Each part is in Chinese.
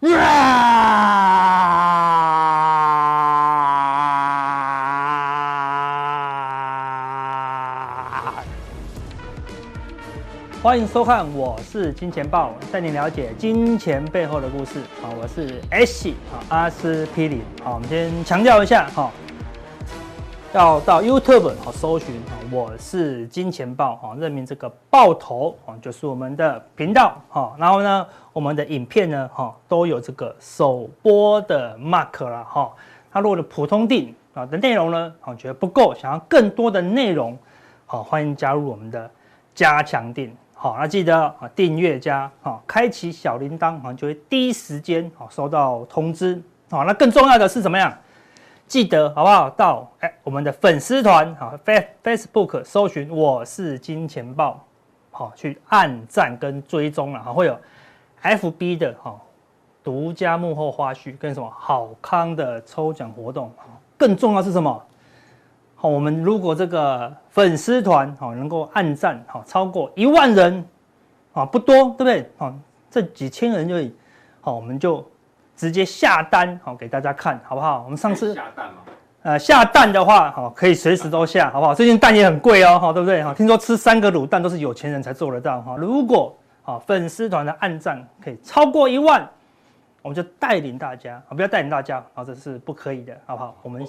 欢迎收看，我是金钱豹，带你了解金钱背后的故事。好，我是 S 啊，阿司匹林。好，我们先强调一下哈，要到 YouTube 好搜寻，我是金钱豹啊，任命这个爆头，就是我们的频道哈。然后呢，我们的影片呢哈都有这个首播的 mark 了哈。那如果的普通订啊的内容呢，啊觉得不够，想要更多的内容，好，欢迎加入我们的加强订。好，那记得啊，订阅加啊，开启小铃铛好像，就会第一时间啊收到通知。好，那更重要的是怎么样？记得好不好？到哎，我们的粉丝团啊，Face Facebook 搜寻我是金钱豹，好去按赞跟追踪了哈，会有 FB 的哈独家幕后花絮跟什么好康的抽奖活动。更重要是什么？好，我们如果这个粉丝团好能够按赞好超过一万人啊，不多对不对？好，这几千人就好，我们就。直接下单好给大家看好不好？我们上次下单嘛？呃，下蛋的话好可以随时都下好不好？最近蛋也很贵哦，好对不对？好，听说吃三个卤蛋都是有钱人才做得到哈。如果啊粉丝团的按赞可以超过一万，我们就带领大家啊，不要带领大家啊，这是不可以的，好不好？我们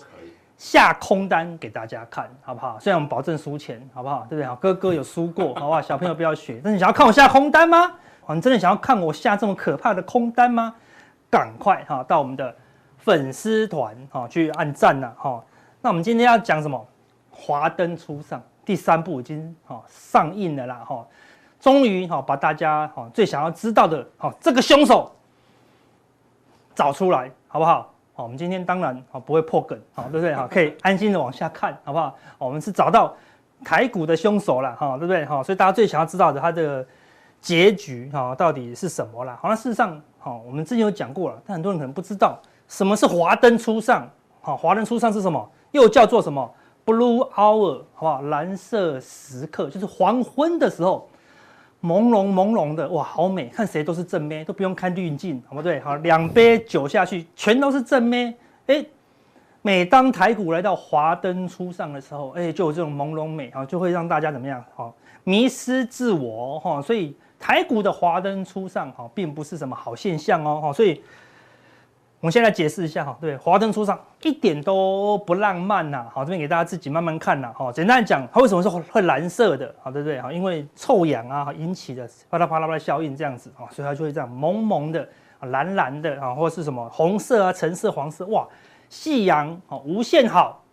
下空单给大家看好不好？虽然我们保证输钱，好不好？对不对？哥哥有输过，好不好？小朋友不要学。那你想要看我下空单吗？你真的想要看我下这么可怕的空单吗？赶快哈到我们的粉丝团哈去按赞了哈。那我们今天要讲什么？华灯初上第三部已经哈上映了啦哈。终于哈把大家哈最想要知道的哈这个凶手找出来好不好？好，我们今天当然啊不会破梗好，对不对？哈，可以安心的往下看好不好？我们是找到台股的凶手了哈，对不对？哈，所以大家最想要知道的他的结局哈到底是什么了？好，那事实上。好，我们之前有讲过了，但很多人可能不知道什么是华灯初上。好，华灯初上是什么？又叫做什么？Blue Hour，好不好？蓝色时刻就是黄昏的时候，朦胧朦胧的，哇，好美，看谁都是正妹，都不用看滤镜，好不对？好，两杯酒下去，全都是正妹。哎，每当台股来到华灯初上的时候，哎，就有这种朦胧美，啊，就会让大家怎么样？好，迷失自我，哈，所以。台股的华灯初上，哈，并不是什么好现象哦，哈，所以我们先来解释一下，哈，对，华灯初上一点都不浪漫呐，好，这边给大家自己慢慢看呐，哈，简单讲，它为什么是会蓝色的，好，对不对？哈，因为臭氧啊引起的啪啦啪啦啪啦效应这样子，啊，所以它就会这样蒙蒙的、蓝蓝的啊，或者是什么红色啊、橙色、黄色，哇，夕阳啊无限好，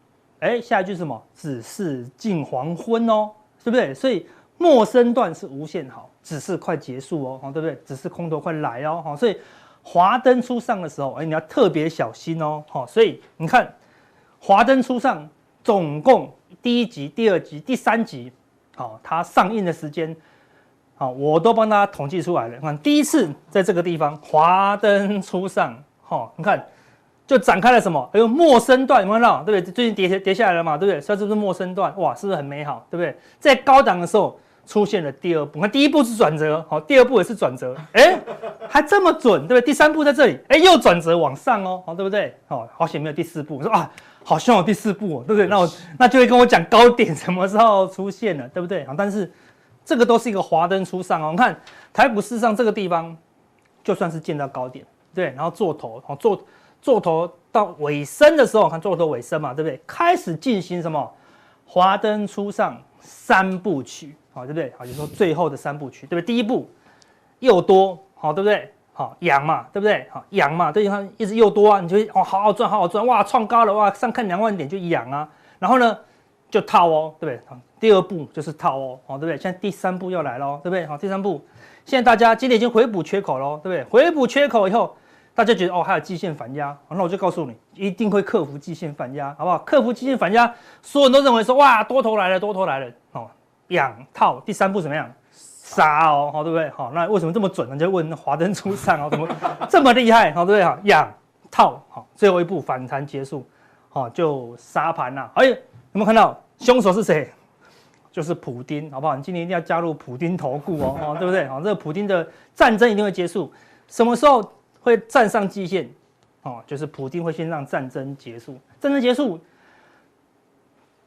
哎，下一句是什么？只是近黄昏哦，对不对？所以陌生段是无限好。只是快结束哦，对不对？只是空头快来哦，所以华灯初上的时候，哎，你要特别小心哦，好所以你看华灯初上，总共第一集、第二集、第三集，好，它上映的时间，好，我都帮大家统计出来了。你看第一次在这个地方华灯初上，好，你看就展开了什么？哎呦，陌生段，有没有看到？对不对？最近跌跌下来了嘛，对不对？所以这是陌生段，哇，是不是很美好？对不对？在高档的时候。出现了第二步，那第一步是转折，好，第二步也是转折，哎，还这么准，对不对？第三步在这里，哎，又转折往上哦，好，对不对？好，好险没有第四步，我说啊，好希望有第四步，哦对不对？那我那就会跟我讲高点什么时候出现了，对不对？好，但是这个都是一个华灯初上哦，你看台股市上这个地方就算是见到高点，对，然后做头，好，做做头到尾声的时候，看做头尾声嘛，对不对？开始进行什么华灯初上三部曲。好，对不对？好，就是说最后的三部曲，对不对？第一步又多，好，对不对？好，养嘛，对不对？好，养嘛，对，你看一直又多啊，你就会哦，好好赚，好好赚，哇，创高了，哇，上看两万点就养啊，然后呢就套哦，对不对？好，第二步就是套哦，好，对不对？现在第三步要来喽，对不对？好，第三步，现在大家今天已经回补缺口喽，对不对？回补缺口以后，大家觉得哦，还有季线反压，那我就告诉你，一定会克服季线反压，好不好？克服季线反压，所有人都认为说哇，多头来了，多头来了，哦。养套第三步怎么样？杀哦，好对不对？好，那为什么这么准呢？就问华灯初上哦，怎么 这么厉害？好对不对？哈，养套好，最后一步反弹结束，好就杀盘了。哎，有没有看到凶手是谁？就是普丁，好不好？你今年一定要加入普丁投顾哦，哦对不对？好，这个普丁的战争一定会结束。什么时候会站上极限，哦，就是普丁会先让战争结束，战争结束，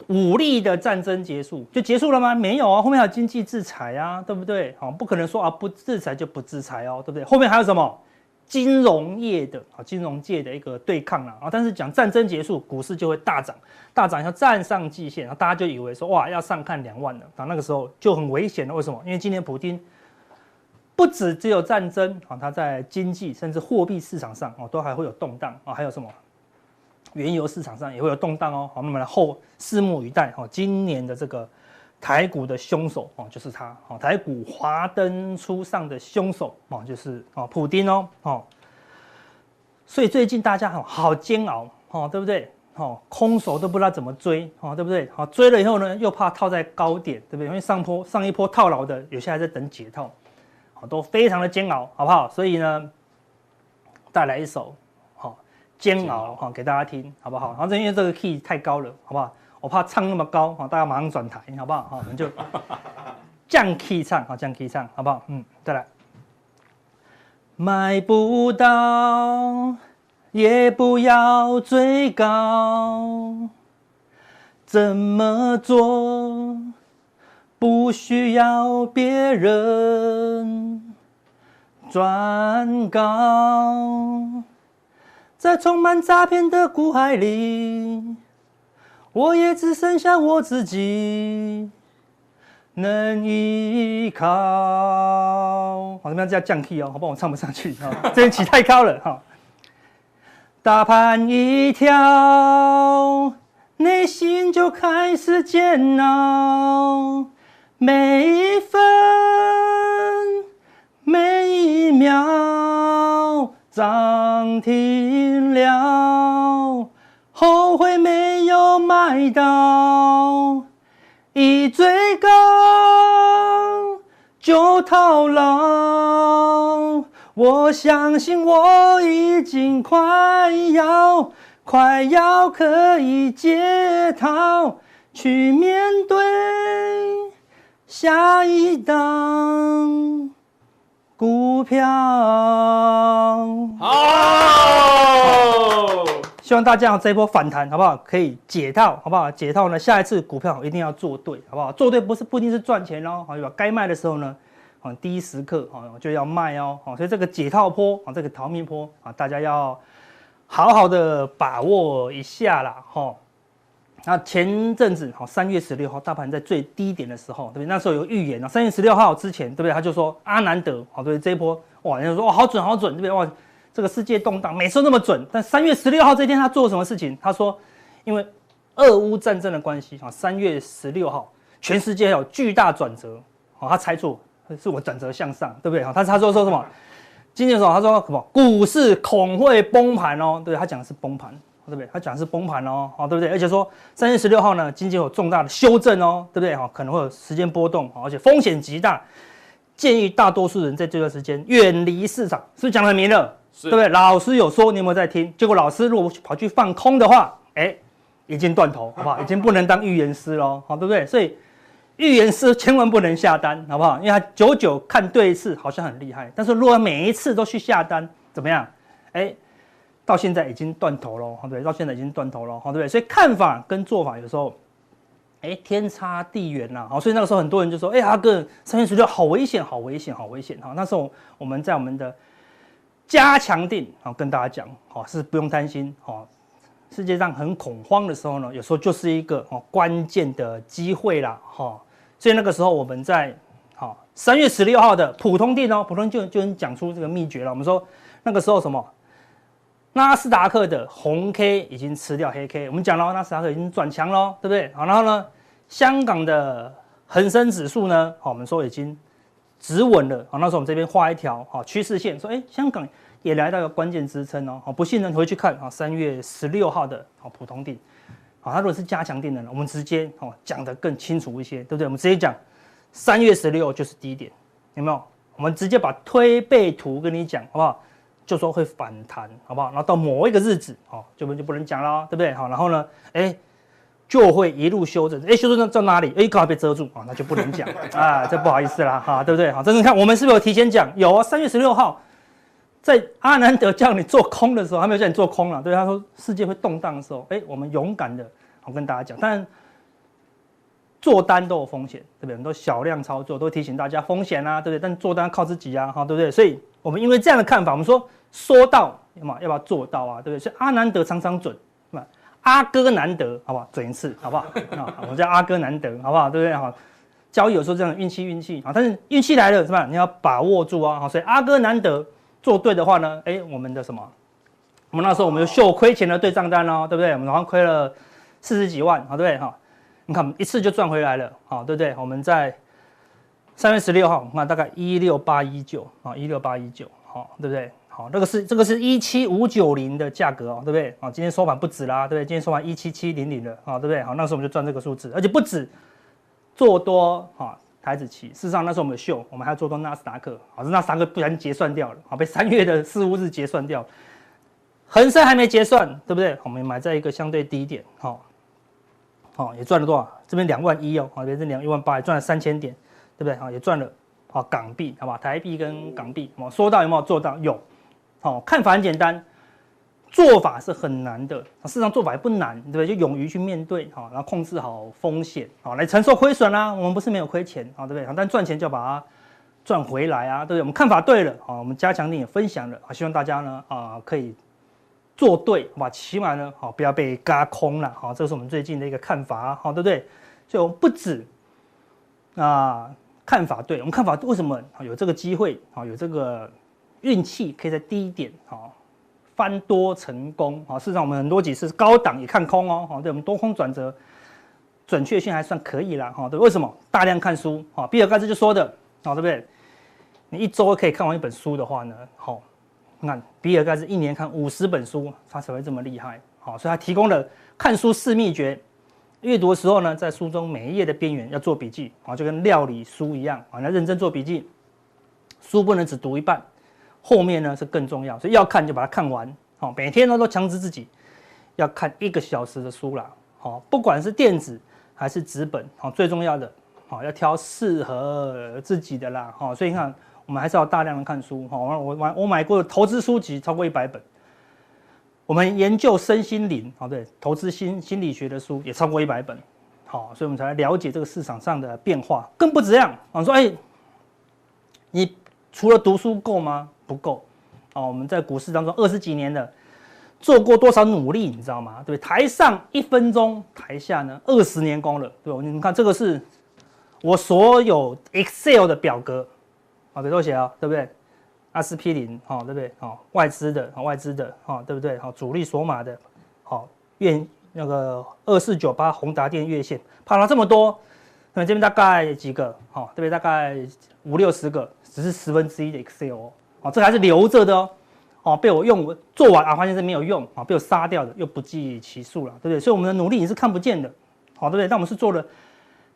武力的战争结束就结束了吗？没有啊，后面还有经济制裁啊，对不对？好，不可能说啊不制裁就不制裁哦，对不对？后面还有什么？金融业的啊，金融界的一个对抗啊，但是讲战争结束，股市就会大涨，大涨要站上季线，然后大家就以为说哇要上看两万了，啊，那个时候就很危险了。为什么？因为今年普丁不止只有战争啊，他在经济甚至货币市场上哦都还会有动荡啊，还有什么原油市场上也会有动荡哦。好，我们来后拭目以待哦，今年的这个。台股的凶手哦，就是他哦。台股华灯初上的凶手哦，就是哦，普丁哦哦。所以最近大家好好煎熬哦，对不对？哦，空手都不知道怎么追哦，对不对？好，追了以后呢，又怕套在高点，对不对？因为上坡上一波套牢的，有些还在等解套，好，都非常的煎熬，好不好？所以呢，带来一首煎熬哈，给大家听，好不好？然后因为这个 key 太高了，好不好？我怕唱那么高，大家马上转台，好不好？好，我们就 降 key 唱，好，降 key 唱，好不好？嗯，再来。买不到，也不要追高，怎么做？不需要别人转告，在充满诈骗的股海里。我也只剩下我自己能依靠。好，怎么样？这样降 key 哦，好不好？我唱不上去啊，这边起太高了哈。大盘一跳，内心就开始煎熬，每一分每一秒涨停了。后悔没有买到，一追高就套牢。我相信我已经快要快要可以解套，去面对下一档股票。好。希望大家这一波反弹好不好？可以解套好不好？解套呢，下一次股票一定要做对好不好？做对不是不一定是赚钱哦，好，该卖的时候呢，啊，第一时刻啊就要卖哦，好，所以这个解套坡啊，这个逃命坡啊，大家要好好的把握一下啦哈。那前阵子好，三月十六号大盘在最低点的时候，对不对？那时候有预言啊，三月十六号之前，对不对？他就说阿南德好，对这一波哇，人家说哇好准好准，对不对？哇。这个世界动荡，每次都那么准。但三月十六号这天，他做了什么事情？他说，因为俄乌战争的关系啊，三月十六号，全世界有巨大转折。好，他猜错，是我转折向上，对不对？好，他他说说什么？今天的时候他说什么？股市恐会崩盘哦，对，他讲的是崩盘，对不对？他讲的是崩盘哦，好，对不对？而且说三月十六号呢，经济有重大的修正哦，对不对？哈，可能会有时间波动，而且风险极大，建议大多数人在这段时间远离市场，是不是讲得很明了？是对不对？老师有说，你有没有在听？结果老师如果跑去放空的话，哎，已经断头，好不好？已经不能当预言师喽，好，对不对？所以预言师千万不能下单，好不好？因为他久久看对一次，好像很厉害，但是如果每一次都去下单，怎么样？哎，到现在已经断头了，好，对？到现在已经断头了，好，对？所以看法跟做法有时候，哎，天差地远呐，好，所以那个时候很多人就说，哎，阿哥，三月十六好危险，好危险，好危险，好，那时候我们在我们的。加强定，好，跟大家讲，好，是不用担心，好，世界上很恐慌的时候呢，有时候就是一个哦关键的机会啦，哈，所以那个时候我们在好三月十六号的普通定哦，普通就就能讲出这个秘诀了。我们说那个时候什么，纳斯达克的红 K 已经吃掉黑 K，我们讲了纳斯达克已经转强了，对不对？好，然后呢，香港的恒生指数呢，好，我们说已经。止稳了，好，那时候我们这边画一条好趋势线，说，哎，香港也来到一个关键支撑哦，好，不信呢回去看啊，三月十六号的好普通定，好，它如果是加强定的呢，我们直接哦讲得更清楚一些，对不对？我们直接讲三月十六就是低点，有没有？我们直接把推背图跟你讲，好不好？就说会反弹，好不好？然后到某一个日子，哦，就不就不能讲了，对不对？好，然后呢，哎。就会一路修正，哎，修正到哪里？哎，刚好被遮住啊，那就不能讲 啊，这不好意思啦，哈，对不对？好，真正看我们是不是有提前讲？有啊，三月十六号在阿南德叫你做空的时候，他没有叫你做空了，对，他说世界会动荡的时候，哎，我们勇敢的，我跟大家讲，但做单都有风险，对不对？很多小量操作都提醒大家风险啊，对不对？但做单靠自己啊，哈，对不对？所以我们因为这样的看法，我们说说到嘛，要不要做到啊？对不对？所以阿南德常常准，是吧？阿哥难得，好不好？准一次，好不好？啊，我们叫阿哥难得，好不好？对不对？好，交易有时候这样运气运气啊，但是运气来了，是吧？你要把握住啊，好，所以阿哥难得。做对的话呢，哎，我们的什么？我们那时候我们就秀亏钱的对账单哦，对不对？我们好像亏了四十几万，好，对不对？哈，你看一次就赚回来了，好，对不对？我们在三月十六号，那大概一六八一九啊，一六八一九，好，对不对？好，这个是这个是一七五九零的价格哦，对不对？啊，今天收盘不止啦，对不对？今天收盘一七七零零的，啊，对不对？好，那时候我们就赚这个数字，而且不止做多，哈。台指期，事实上那时候我们有秀，我们还要做多纳斯达克，好，是那三个不然结算掉了，好，被三月的四五日结算掉，恒生还没结算，对不对？我们买在一个相对低点，好，好也赚了多少？这边两万一哦，好，这边两一万八，也赚了三千点，对不对？啊，也赚了，好港币，好吧，台币跟港币，好，说到有没有做到？有，好，看法很简单。做法是很难的，事实上做法也不难，对不对？就勇于去面对，好，然后控制好风险，好，来承受亏损啦。我们不是没有亏钱，好，对不对？但赚钱就要把它赚回来啊，对不对？我们看法对了，好，我们加强錠也分享了，啊，希望大家呢，啊，可以做对，好吧？起码呢，好，不要被嘎空了，好，这是我们最近的一个看法，好，对不对？所以我们不止啊，看法对，我们看法为什么有这个机会，啊，有这个运气可以在低点，啊。翻多成功啊！事实上，我们很多几次高档也看空哦，哈，对我们多空转折准确性还算可以啦，哈，对，为什么？大量看书，啊，比尔盖茨就说的，啊，对不对？你一周可以看完一本书的话呢，好，你看比尔盖茨一年看五十本书，他才会这么厉害，好，所以他提供了看书四秘诀。阅读的时候呢，在书中每一页的边缘要做笔记，啊，就跟料理书一样，啊，要认真做笔记，书不能只读一半。后面呢是更重要，所以要看就把它看完。好，每天呢都强制自己要看一个小时的书啦。好，不管是电子还是纸本，好，最重要的，好，要挑适合自己的啦。好，所以你看，我们还是要大量的看书。好，我买我买过投资书籍超过一百本。我们研究身心灵，好，对，投资心心理学的书也超过一百本。好，所以我们才来了解这个市场上的变化。更不止这样，我说，哎，你除了读书够吗？不够，哦，我们在股市当中二十几年了，做过多少努力，你知道吗？对，台上一分钟，台下呢二十年功了，对吧？你们看这个是我所有 Excel 的表格，啊，别多写啊，对不对？阿司匹林，哈，对不对？好，外资的，外资的，哈，对不对？好，主力锁码的，好，月那个二四九八宏达电月线，跑了这么多，那这边大概几个？好，这边大概五六十个，只是十分之一的 Excel 哦。哦，这还是留着的哦，哦，被我用做完啊，发现是没有用啊，被我杀掉的，又不计其数了，对不对？所以我们的努力你是看不见的，好，对不对？但我们是做了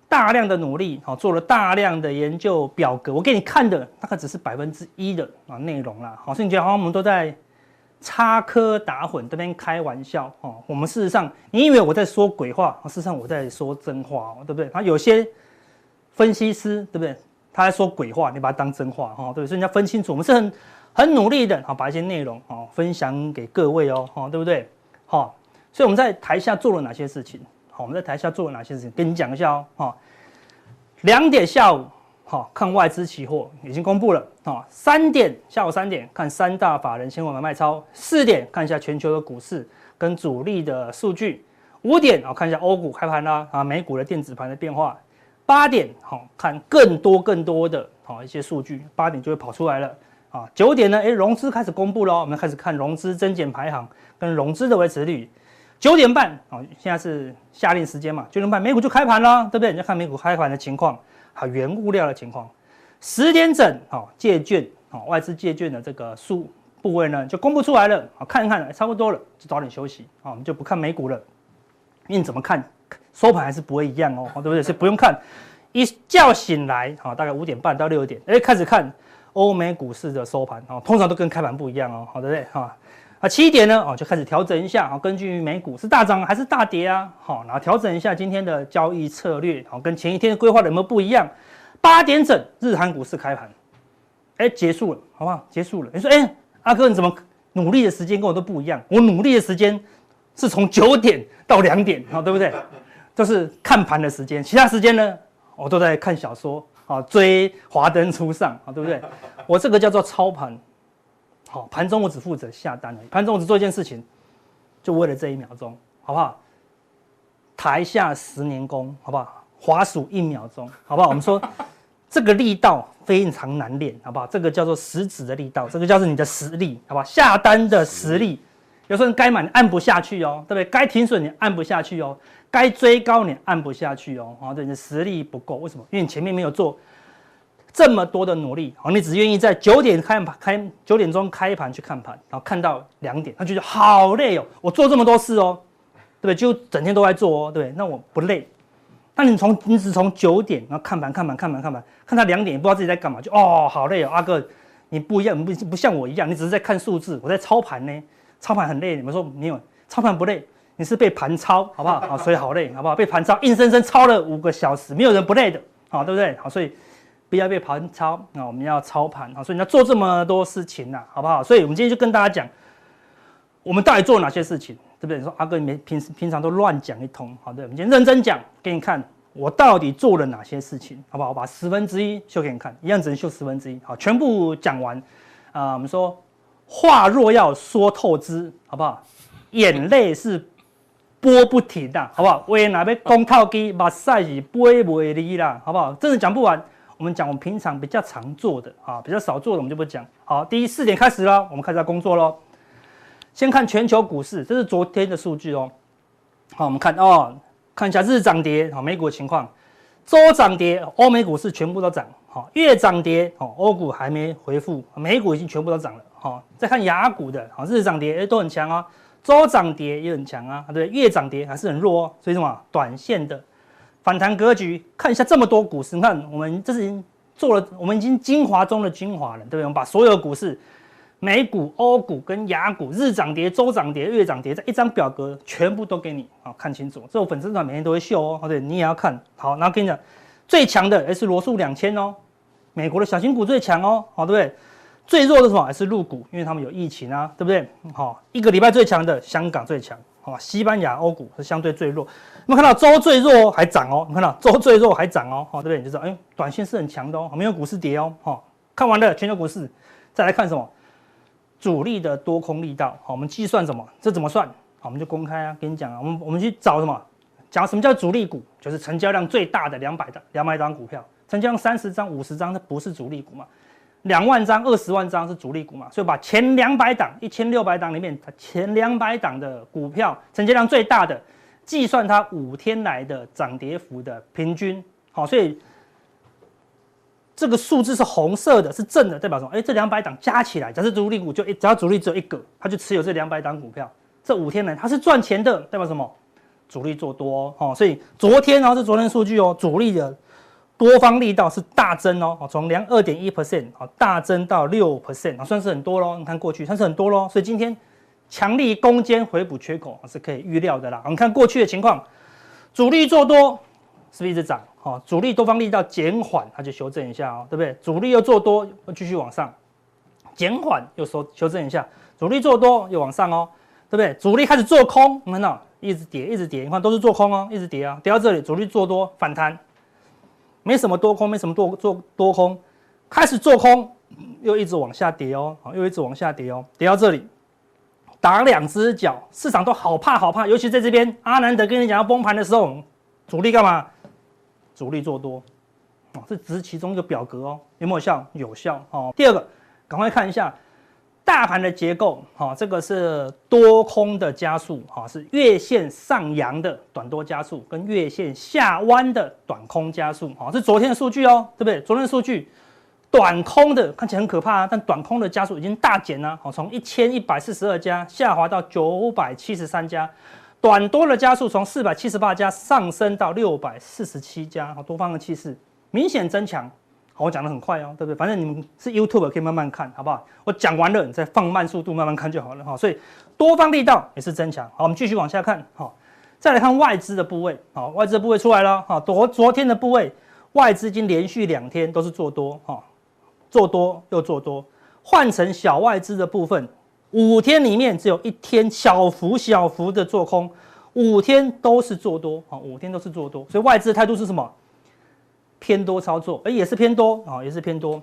大量的努力，好，做了大量的研究表格，我给你看的大概只是百分之一的啊内容啦，好，所以你觉得好像我们都在插科打诨，这边开玩笑哦，我们事实上，你以为我在说鬼话，事实上我在说真话哦，对不对？他有些分析师，对不对？他在说鬼话，你把它当真话哈，对，所以你要分清楚，我们是很很努力的，好，把一些内容哦分享给各位哦，哈，对不对？好，所以我们在台下做了哪些事情？好，我们在台下做了哪些事情？跟你讲一下哦，哈，两点下午，好，看外资期货已经公布了，啊，三点下午三点看三大法人先买卖超，四点看一下全球的股市跟主力的数据，五点啊看一下欧股开盘啦，啊，美股的电子盘的变化。八点好看更多更多的好一些数据，八点就会跑出来了啊。九点呢，哎，融资开始公布了，我们开始看融资增减排行跟融资的维持率。九点半啊，现在是夏令时间嘛，九点半美股就开盘了，对不对？你要看美股开盘的情况，还有原物料的情况。十点整啊，借券啊，外资借券的这个数部位呢就公布出来了啊，看一看差不多了，就早点休息啊，我们就不看美股了，因为你怎么看？收盘还是不会一样哦，对不对？是不用看，一觉醒来，好，大概五点半到六点，哎，开始看欧美股市的收盘，哦，通常都跟开盘不一样哦，好，对不对？哈，啊，七点呢，哦，就开始调整一下，好，根据美股是大涨还是大跌啊？好，然后调整一下今天的交易策略，好，跟前一天规划的有没有不一样？八点整，日韩股市开盘，哎，结束了，好不好？结束了。你说，哎，阿哥你怎么努力的时间跟我都不一样？我努力的时间是从九点到两点，好，对不对？就是看盘的时间，其他时间呢，我都在看小说，啊，追《华灯初上》，啊，对不对？我这个叫做操盘，好，盘中我只负责下单而已，盘中我只做一件事情，就为了这一秒钟，好不好？台下十年功，好不好？滑鼠一秒钟，好不好？我们说 这个力道非常难练，好不好？这个叫做食指的力道，这个叫做你的实力，好不好？下单的实力，有时候你该买你按不下去哦，对不对？该停损你按不下去哦，该追高你按不下去哦，好，对，你的实力不够，为什么？因为你前面没有做这么多的努力，好，你只愿意在九点开盘开九点钟开盘去看盘，然后看到两点，他觉得好累哦，我做这么多事哦。对不对？就整天都在做哦，对不对？那我不累。那你从你只从九点，然后看盘看盘看盘看盘，看到两点，不知道自己在干嘛，就哦，好累哦，阿哥，你不一样，不不像我一样，你只是在看数字，我在操盘呢，操盘很累。你们说没有？操盘不累，你是被盘操，好不好？啊，所以好累，好不好？被盘操，硬生生操了五个小时，没有人不累的，好，对不对？好，所以不要被盘操，那我们要操盘，啊，所以你要做这么多事情呐，好不好？所以我们今天就跟大家讲，我们到底做哪些事情。对不对？你说阿哥，你没平时平常都乱讲一通，好的，我们今天认真讲，给你看我到底做了哪些事情，好不好？我把十分之一秀给你看，一样只能秀十分之一，好，全部讲完。啊、我们说话若要说透支，好不好？眼泪是播不停的，好不好？为哪边公套机把赛事拨不离啦，好不好？真的讲不完，我们讲我们平常比较常做的啊，比较少做的我们就不讲。好，第一四点开始了，我们开始要工作喽。先看全球股市，这是昨天的数据哦。好，我们看哦，看一下日涨跌，好，美股的情况，周涨跌，欧美股市全部都涨，好，月涨跌，好，欧股还没回复，美股已经全部都涨了，好，再看亚股的，好，日涨跌都很强啊，周涨跌也很强啊，对，月涨跌还是很弱哦，所以什么？短线的反弹格局，看一下这么多股市，你看我们这是已经做了，我们已经精华中的精华了，对不对？我们把所有股市。美股、欧股跟亚股日涨跌、周涨跌、月涨跌，在一张表格全部都给你啊，看清楚。这我粉丝团每天都会秀哦，对，你也要看好。然后跟你讲，最强的还是罗素两千哦，美国的小型股最强哦，好，对不对？最弱的什么？还是陆股，因为他们有疫情啊，对不对？好，一个礼拜最强的香港最强，好，西班牙、欧股是相对最弱。有没有看到周最弱还涨哦？你看到周最弱还涨哦，好，对不对？你就知道，哎，短线是很强的哦，没有股市跌哦，好，看完了全球股市，再来看什么？主力的多空力道，好，我们计算什么？这怎么算？好，我们就公开啊，跟你讲啊，我们我们去找什么？讲什么叫主力股？就是成交量最大的两百档，两百张股票，成交量三十张、五十张，那不是主力股嘛？两万张、二十万张是主力股嘛？所以把前两百档、一千六百档里面，前两百档的股票成交量最大的，计算它五天来的涨跌幅的平均，好，所以。这个数字是红色的，是正的，代表什么？哎，这两百档加起来，假设主力股就一，只要主力只有一个，他就持有这两百档股票，这五天来它是赚钱的，代表什么？主力做多哦，所以昨天然后，是昨天数据哦，主力的多方力道是大增哦，从两二点一 percent 啊大增到六 percent 啊，算是很多喽。你看过去算是很多喽，所以今天强力攻坚回补缺口是可以预料的啦。我们看过去的情况，主力做多是不是一直涨？哦，主力多方力道减缓，它就修正一下哦，对不对？主力又做多，又继续往上，减缓又收修正一下，主力做多又往上哦，对不对？主力开始做空，你看到一直跌，一直跌，你看都是做空哦，一直跌啊，跌到这里，主力做多反弹，没什么多空，没什么多做多空，开始做空，又一直往下跌哦，好又一直往下跌哦，跌到这里，打两只脚，市场都好怕好怕，尤其在这边，阿南德跟你讲要崩盘的时候，主力干嘛？主力做多，哦，这只是其中一个表格哦，有没有效？有效哦。第二个，赶快看一下大盘的结构，哈，这个是多空的加速，哈，是月线上扬的短多加速，跟月线下弯的短空加速，哈，是昨天的数据哦，对不对？昨天的数据，短空的看起来很可怕啊，但短空的加速已经大减了，好，从一千一百四十二家下滑到九百七十三家。短多的加速从四百七十八家上升到六百四十七家，好，多方的气势明显增强。好，我讲的很快哦，对不对？反正你们是 YouTube 可以慢慢看，好不好？我讲完了，你再放慢速度慢慢看就好了哈。所以多方力道也是增强。好，我们继续往下看。好，再来看外资的部位。好，外资的部位出来了。好，昨昨天的部位，外资已经连续两天都是做多。哈，做多又做多，换成小外资的部分，五天里面只有一天小幅小幅的做空，五天都是做多啊，五天都是做多，所以外资的态度是什么？偏多操作，而也是偏多啊，也是偏多。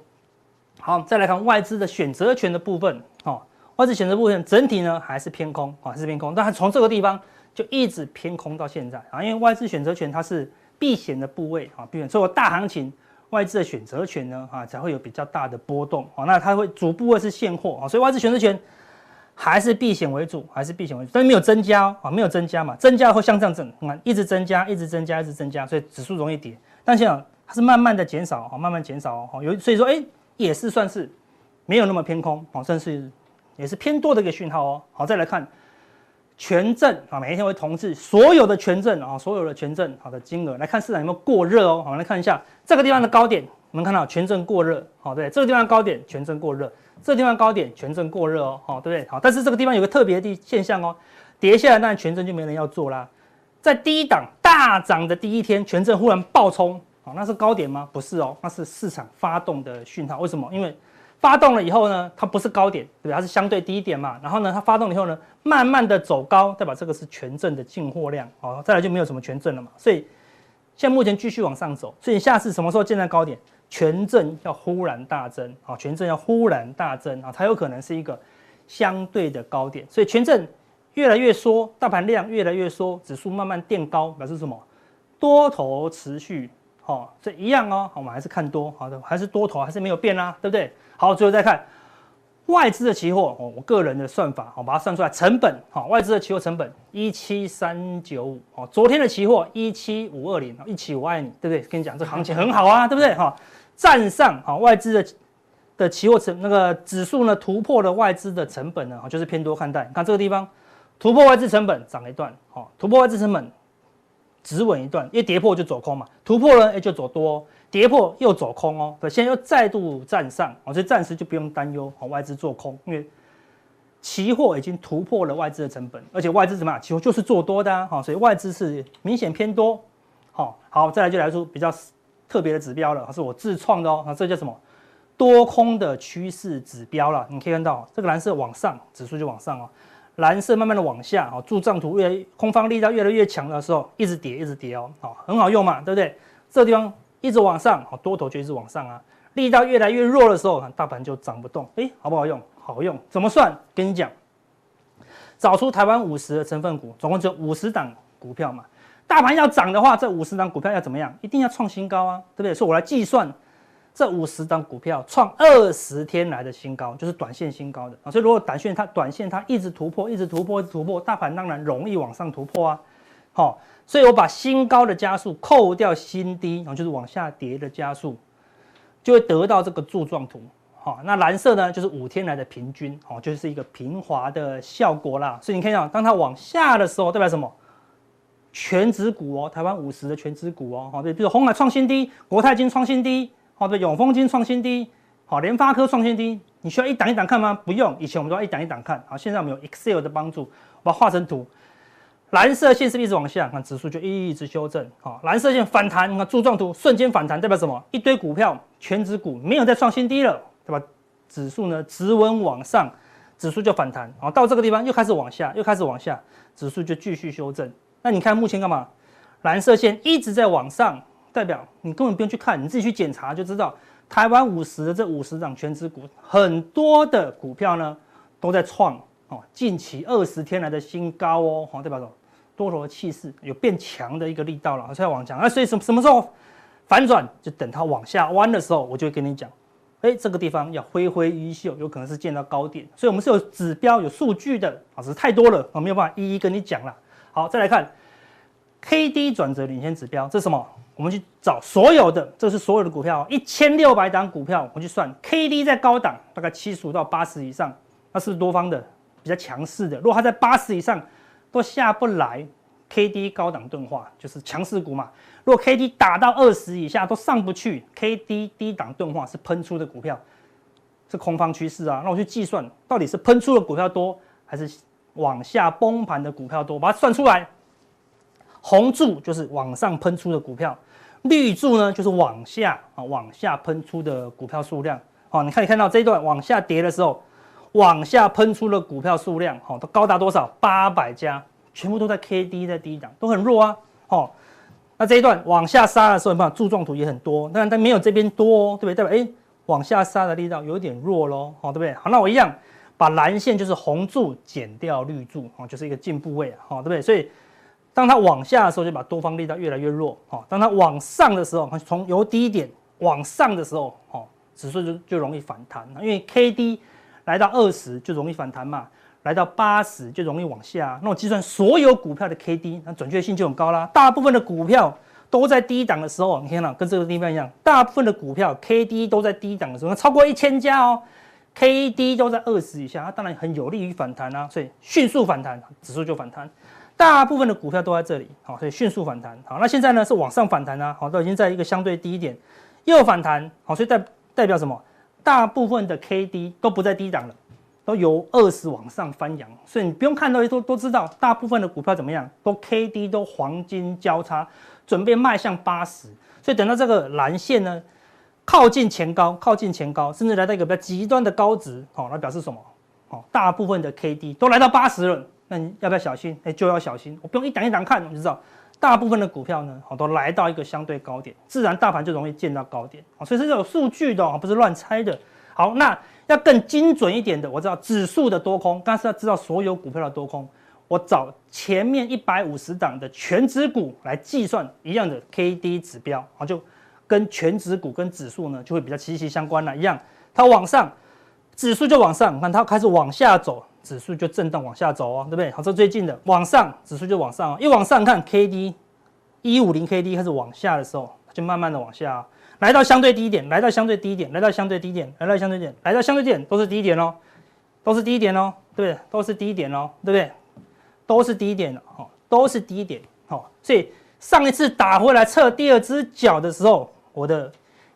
好，再来看外资的选择权的部分，哦，外资选择部分整体呢还是偏空啊，还是偏空，但是从这个地方就一直偏空到现在啊，因为外资选择权它是避险的部位啊，避险，所以大行情外资的选择权呢啊才会有比较大的波动啊，那它会主部位是现货啊，所以外资选择权还是避险为主，还是避险为主，但是没有增加啊，没有增加嘛，增加会像这样子，你看一直增加，一直增加，一直增加，所以指数容易跌，但现在是慢慢的减少啊，慢慢减少哦，有所以说哎。也是算是没有那么偏空，好，算是也是偏多的一个讯号哦。好，再来看权证啊，每一天会统计所有的权证啊，所有的权证好的金额，来看市场有没有过热哦。好，来看一下这个地方的高点，我们看到权证过热，好，对，这个地方高点权证过热，这个地方高点权证过热哦，好，对不对？好，但是这个地方有个特别的现象哦，跌下来那权证就没人要做啦，在第一档大涨的第一天，权证忽然暴冲。好，那是高点吗？不是哦，那是市场发动的讯号。为什么？因为发动了以后呢，它不是高点，对吧？它是相对低点嘛。然后呢，它发动了以后呢，慢慢的走高，代表这个是权证的进货量。好，再来就没有什么权证了嘛。所以现在目前继续往上走。所以下次什么时候见到高点？权证要忽然大增，啊，权证要忽然大增啊，才有可能是一个相对的高点。所以权证越来越缩，大盘量越来越缩，指数慢慢垫高，表示什么？多头持续。哦，这一样哦，我们还是看多，好的，还是多头，还是没有变啊，对不对？好，最后再看外资的期货哦，我个人的算法，我把它算出来，成本，好，外资的期货成本一七三九五，哦，昨天的期货一七五二零，一起我爱你，对不对？跟你讲，这行情很好啊，对不对？哈，站上，好，外资的的期货成那个指数呢，突破了外资的成本呢，就是偏多看待。看这个地方，突破外资成本涨一段，好，突破外资成本。止稳一段，一跌破就走空嘛，突破了哎就走多，跌破又走空哦，对，现在又再度站上，哦，所以暂时就不用担忧哦，外资做空，因为期货已经突破了外资的成本，而且外资怎么样？期货就是做多的啊，好，所以外资是明显偏多，好，好，再来就来说比较特别的指标了，是我自创的哦，那这叫什么？多空的趋势指标了，你可以看到这个蓝色往上，指数就往上哦。蓝色慢慢的往下，哦，柱状图越来越空方力道越来越强的时候，一直跌，一直跌哦，好，很好用嘛，对不对？这个地方一直往上，好，多头就一直往上啊。力道越来越弱的时候，大盘就涨不动，哎，好不好用？好用，怎么算？跟你讲，找出台湾五十的成分股，总共只有五十档股票嘛。大盘要涨的话，这五十档股票要怎么样？一定要创新高啊，对不对？所以我来计算。这五十张股票创二十天来的新高，就是短线新高的啊。所以如果短线它短线它一直突破，一直突破，一直突破，大盘当然容易往上突破啊。好，所以我把新高的加速扣掉新低，然后就是往下跌的加速，就会得到这个柱状图。好，那蓝色呢就是五天来的平均，哦，就是一个平滑的效果啦。所以你看一下，当它往下的时候，代表什么？权值股哦，台湾五十的权值股哦，好，比如红海创新低，国泰金创新低。好的，永丰金创新低，好，联发科创新低，你需要一档一档看吗？不用，以前我们都要一档一档看，好，现在我们有 Excel 的帮助，我把它画成图，蓝色线是一直往下，看指数就一一直修正，好，蓝色线反弹，你看柱状图瞬间反弹，代表什么？一堆股票全指股没有再创新低了，对吧？指数呢直稳往上，指数就反弹，好，到这个地方又开始往下，又开始往下，指数就继续修正。那你看目前干嘛？蓝色线一直在往上。代表你根本不用去看，你自己去检查就知道，台湾五十的这五十档权值股，很多的股票呢都在创哦近期二十天来的新高哦，好，代表什么？多头的气势有变强的一个力道了，才往强。那所以什什么时候反转？就等它往下弯的时候，我就会跟你讲，哎，这个地方要挥挥衣袖，有可能是见到高点。所以我们是有指标、有数据的啊，只是太多了，我没有办法一一跟你讲了。好，再来看 K D 转折领先指标，这是什么？我们去找所有的，这是所有的股票，一千六百档股票，我们去算 K D 在高档，大概七十五到八十以上，那是多方的比较强势的。如果它在八十以上都下不来，K D 高档钝化就是强势股嘛。如果 K D 打到二十以下都上不去，K D 低档钝化是喷出的股票，是空方趋势啊。那我去计算到底是喷出的股票多，还是往下崩盘的股票多，把它算出来。红柱就是往上喷出的股票，绿柱呢就是往下啊往下喷出的股票数量好，你可以看到这一段往下跌的时候，往下喷出的股票数量，好，都高达多少？八百家，全部都在 K D 在低档，都很弱啊，好，那这一段往下杀的时候，你看柱状图也很多，但但没有这边多，对不对？代表哎，往下杀的力道有点弱喽，好，对不对？好，那我一样把蓝线就是红柱减掉绿柱，哦，就是一个进步位，好，对不对？所以当它往下的时候，就把多方力量越来越弱，好，当它往上的时候，从由低点往上的时候，好，指数就就容易反弹，因为 K D 来到二十就容易反弹嘛。来到八十就容易往下，那我计算所有股票的 K D，那准确性就很高啦。大部分的股票都在低档的时候，你看到跟这个地方一样，大部分的股票 K D 都在低档的时候，那超过一千家哦，K D 都在二十以下，它当然很有利于反弹啊，所以迅速反弹，指数就反弹。大部分的股票都在这里，好，所以迅速反弹。好，那现在呢是往上反弹啊，好，都已经在一个相对低点又反弹，好，所以代代表什么？大部分的 K D 都不在低档了。都由二十往上翻扬，所以你不用看到都都知道，大部分的股票怎么样，都 K D 都黄金交叉，准备迈向八十。所以等到这个蓝线呢靠近前高，靠近前高，甚至来到一个比较极端的高值，好，那表示什么？好，大部分的 K D 都来到八十了，那你要不要小心？哎，就要小心。我不用一档一档看，我就知道，大部分的股票呢，好，都来到一个相对高点，自然大盘就容易见到高点。所以是有数据的，不是乱猜的。好，那。要更精准一点的，我知道指数的多空，但是要知道所有股票的多空，我找前面一百五十档的全指股来计算一样的 K D 指标啊，就跟全指股跟指数呢就会比较息息相关了。一样，它往上，指数就往上，你看它开始往下走，指数就震荡往下走哦，对不对？好，这最近的往上，指数就往上，一往上看 K D 一五零 K D 开始往下的时候，就慢慢的往下。来到相对低点，来到相对低点，来到相对低点，来到相对点，来到相对低点，都是低点哦，都是低点哦，对不对？都是低点哦，对不对？都是低点哦，都是低点哦。所以上一次打回来测第二只脚的时候，我的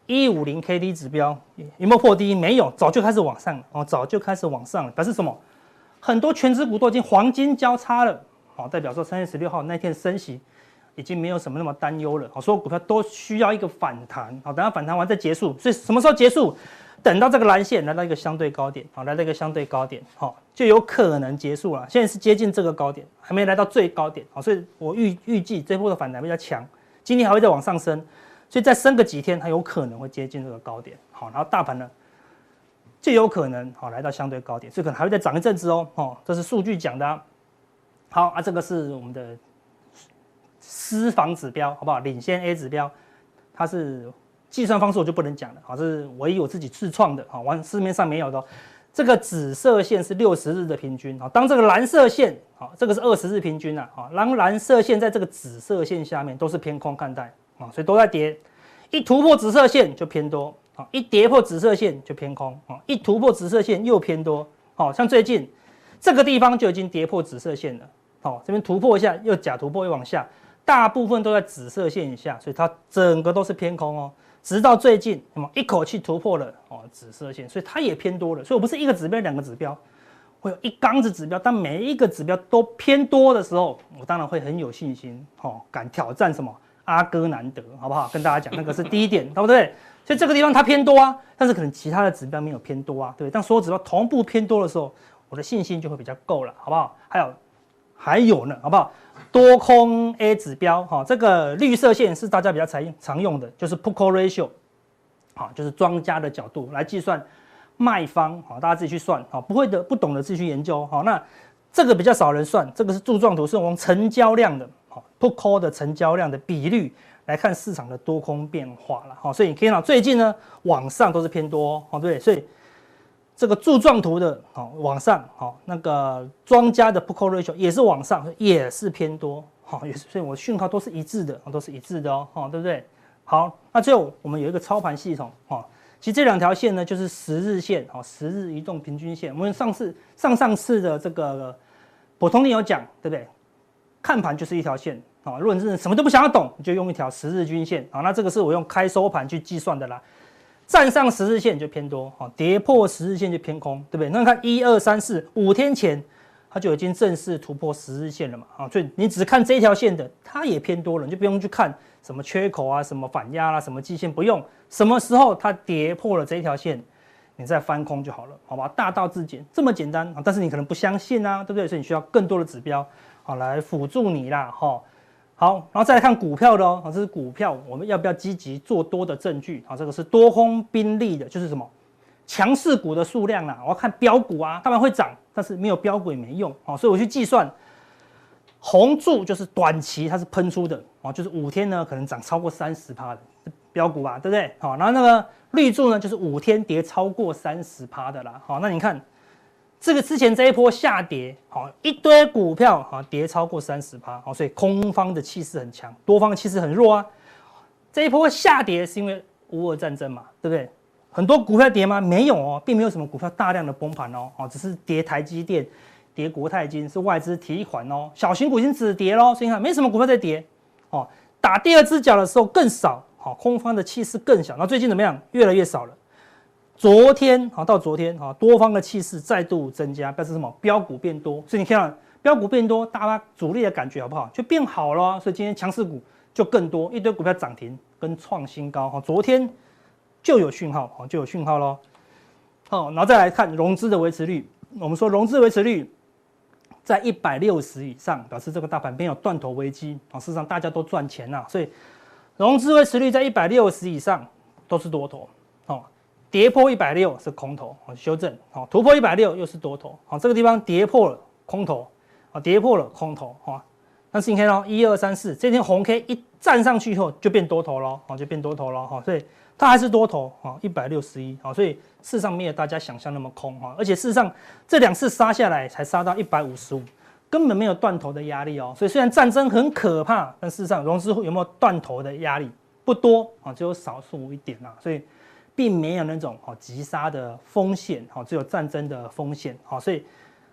一五零 K D 指标有没有破低？没有，早就开始往上哦，早就开始往上了。表示什么？很多权值股都已经黄金交叉了，好，代表说三月十六号那天升息。已经没有什么那么担忧了，好，所有股票都需要一个反弹，好，等它反弹完再结束。所以什么时候结束？等到这个蓝线来到一个相对高点，好，来到一个相对高点，好，就有可能结束了。现在是接近这个高点，还没来到最高点，好，所以我预预计这波的反弹比较强，今天还会再往上升，所以再升个几天，它有可能会接近这个高点，好，然后大盘呢就有可能好来到相对高点，所以可能还会再涨一阵子哦，哦，这是数据讲的。好啊，这个是我们的。私房指标好不好？领先 A 指标，它是计算方式我就不能讲了，好，是唯一我自己自创的，好，完市面上没有的。这个紫色线是六十日的平均，好，当这个蓝色线，好，这个是二十日平均呐，好，蓝蓝色线在这个紫色线下面都是偏空看待，啊，所以都在跌，一突破紫色线就偏多，啊，一跌破紫色线就偏空，啊，一突破紫色线又偏多，好，像最近这个地方就已经跌破紫色线了，好，这边突破一下又假突破又往下。大部分都在紫色线以下，所以它整个都是偏空哦。直到最近，什么一口气突破了哦紫色线，所以它也偏多了。所以我不是一个指标两个指标，会有一缸子指标，当每一个指标都偏多的时候，我当然会很有信心哦，敢挑战什么阿哥难得，好不好？跟大家讲那个是第一点，对不对？所以这个地方它偏多啊，但是可能其他的指标没有偏多啊，对但？所有指标同步偏多的时候，我的信心就会比较够了，好不好？还有还有呢，好不好？多空 A 指标，哈，这个绿色线是大家比较常常用的，就是 PUCO Ratio，好，就是庄家的角度来计算卖方，好，大家自己去算，好，不会的，不懂的自己去研究，好，那这个比较少人算，这个是柱状图，是用成交量的，好，Put Call 的成交量的比率来看市场的多空变化了，好，所以你可以看到最近呢，往上都是偏多，好，对，所以。这个柱状图的好往上好，那个庄家的 Put Call Ratio 也是往上，也是偏多好，也是，所以我讯号都是一致的，都是一致的哦，哈，对不对？好，那最后我们有一个操盘系统哈，其实这两条线呢就是十日线哈，十日移动平均线。我们上次上上次的这个普通錠有讲，对不对？看盘就是一条线啊，如果你是什么都不想要懂，你就用一条十日均线啊，那这个是我用开收盘去计算的啦。站上十日线就偏多，哈，跌破十日线就偏空，对不对？那看一二三四五天前，它就已经正式突破十日线了嘛，啊，所以你只看这一条线的，它也偏多了，你就不用去看什么缺口啊、什么反压啦、什么季线，不用。什么时候它跌破了这一条线，你再翻空就好了，好吧？大道至简，这么简单啊！但是你可能不相信啊，对不对？所以你需要更多的指标，好来辅助你啦，哈。好，然后再来看股票的哦，这是股票，我们要不要积极做多的证据啊？这个是多空兵力的，就是什么强势股的数量啦。我要看标股啊，当然会涨，但是没有标股也没用啊。所以我去计算，红柱就是短期它是喷出的啊，就是五天呢可能涨超过三十趴的标股啊，对不对？好，然后那个。绿柱呢，就是五天跌超过三十趴的啦。好，那你看这个之前这一波下跌，好一堆股票好跌超过三十趴，好，所以空方的气势很强，多方的气势很弱啊。这一波下跌是因为乌俄战争嘛，对不对？很多股票跌吗？没有哦，并没有什么股票大量的崩盘哦，哦，只是跌台积电、跌国泰金是外资提款哦，小型股已经止跌喽，所以你看没什么股票在跌哦，打第二只脚的时候更少。好，空方的气势更小。那最近怎么样？越来越少了。昨天好，到昨天好，多方的气势再度增加，表示什么？标股变多。所以你看，到标股变多，大家主力的感觉好不好？就变好了。所以今天强势股就更多，一堆股票涨停跟创新高。哈，昨天就有讯号，就有讯号喽。好，然后再来看融资的维持率。我们说融资维持率在一百六十以上，表示这个大盘没有断头危机。啊，事实上大家都赚钱了，所以。融资维持率在一百六十以上都是多头，跌破一百六是空头，好，修正，好，突破一百六又是多头，好，这个地方跌破了空头，啊，跌破了空头，哈，但是你看到一二三四这天红 K 一站上去以后就变多头了，哦，就变多头了，哈，所以它还是多头，啊，一百六十一，啊，所以事实上没有大家想象那么空，哈，而且事实上这两次杀下来才杀到一百五十五。根本没有断头的压力哦，所以虽然战争很可怕，但事实上融资有没有断头的压力不多啊，只有少数一点啊，所以并没有那种哦急杀的风险哦，只有战争的风险哦，所以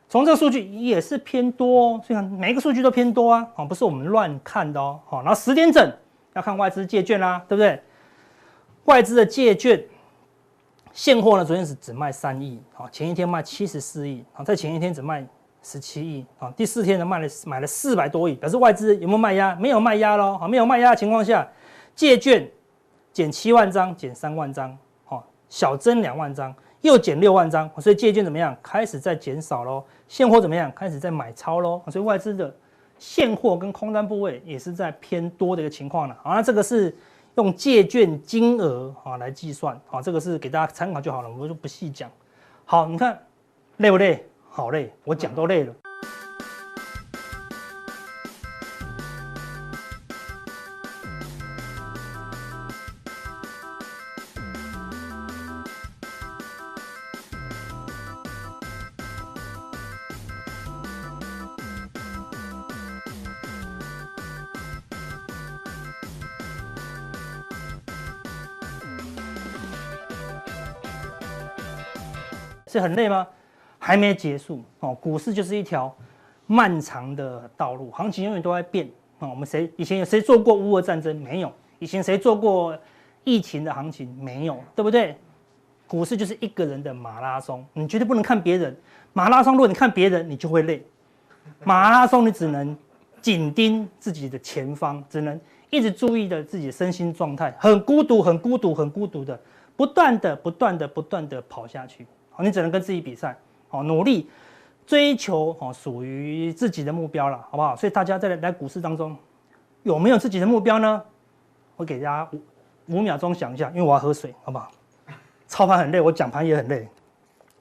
从这个数据也是偏多，所以每一个数据都偏多啊，哦不是我们乱看的哦，好，然后十点整要看外资借券啦，对不对？外资的借券现货呢，昨天是只卖三亿，哦，前一天卖七十四亿，好，在前一天只卖。十七亿啊，第四天呢卖了买了四百多亿，表示外资有没有卖压？没有卖压喽，好，没有卖压的情况下，借券减七万张，减三万张，小增两万张，又减六万张，所以借券怎么样？开始在减少喽，现货怎么样？开始在买超喽，所以外资的现货跟空单部位也是在偏多的一个情况了。好，那这个是用借券金额啊来计算，好，这个是给大家参考就好了，我就不细讲。好，你看累不累？好累，我讲都累了。是很累吗？还没结束哦，股市就是一条漫长的道路，行情永远都在变啊。我们谁以前有谁做过乌俄战争？没有。以前谁做过疫情的行情？没有，对不对？股市就是一个人的马拉松，你绝对不能看别人。马拉松，如果你看别人，你就会累。马拉松，你只能紧盯自己的前方，只能一直注意着自己的身心状态，很孤独，很孤独，很孤独的，不断的、不断的、不断的跑下去。好，你只能跟自己比赛。哦，努力追求哦，属于自己的目标了，好不好？所以大家在来股市当中有没有自己的目标呢？我给大家五五秒钟想一下，因为我要喝水，好不好？操盘很累，我讲盘也很累。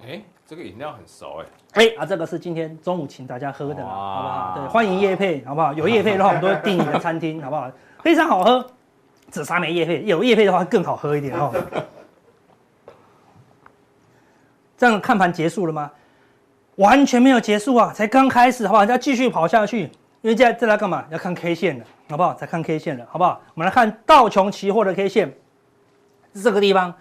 哎、欸，这个饮料很熟哎、欸。哎、欸、啊，这个是今天中午请大家喝的，好不好？对，欢迎叶配，好不好？有叶配的话，我们都会订你的餐厅，好不好？非常好喝，紫砂没叶配，有叶配的话更好喝一点哦。这样看盘结束了吗？完全没有结束啊，才刚开始，好不好？要继续跑下去，因为在这来干嘛？要看 K 线了，好不好？再看 K 线了，好不好？我们来看道琼期货的 K 线，是这个地方，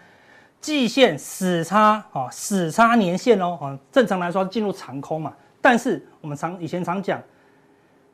季线死叉啊，死叉年线哦，啊，正常来说进入长空嘛，但是我们常以前常讲，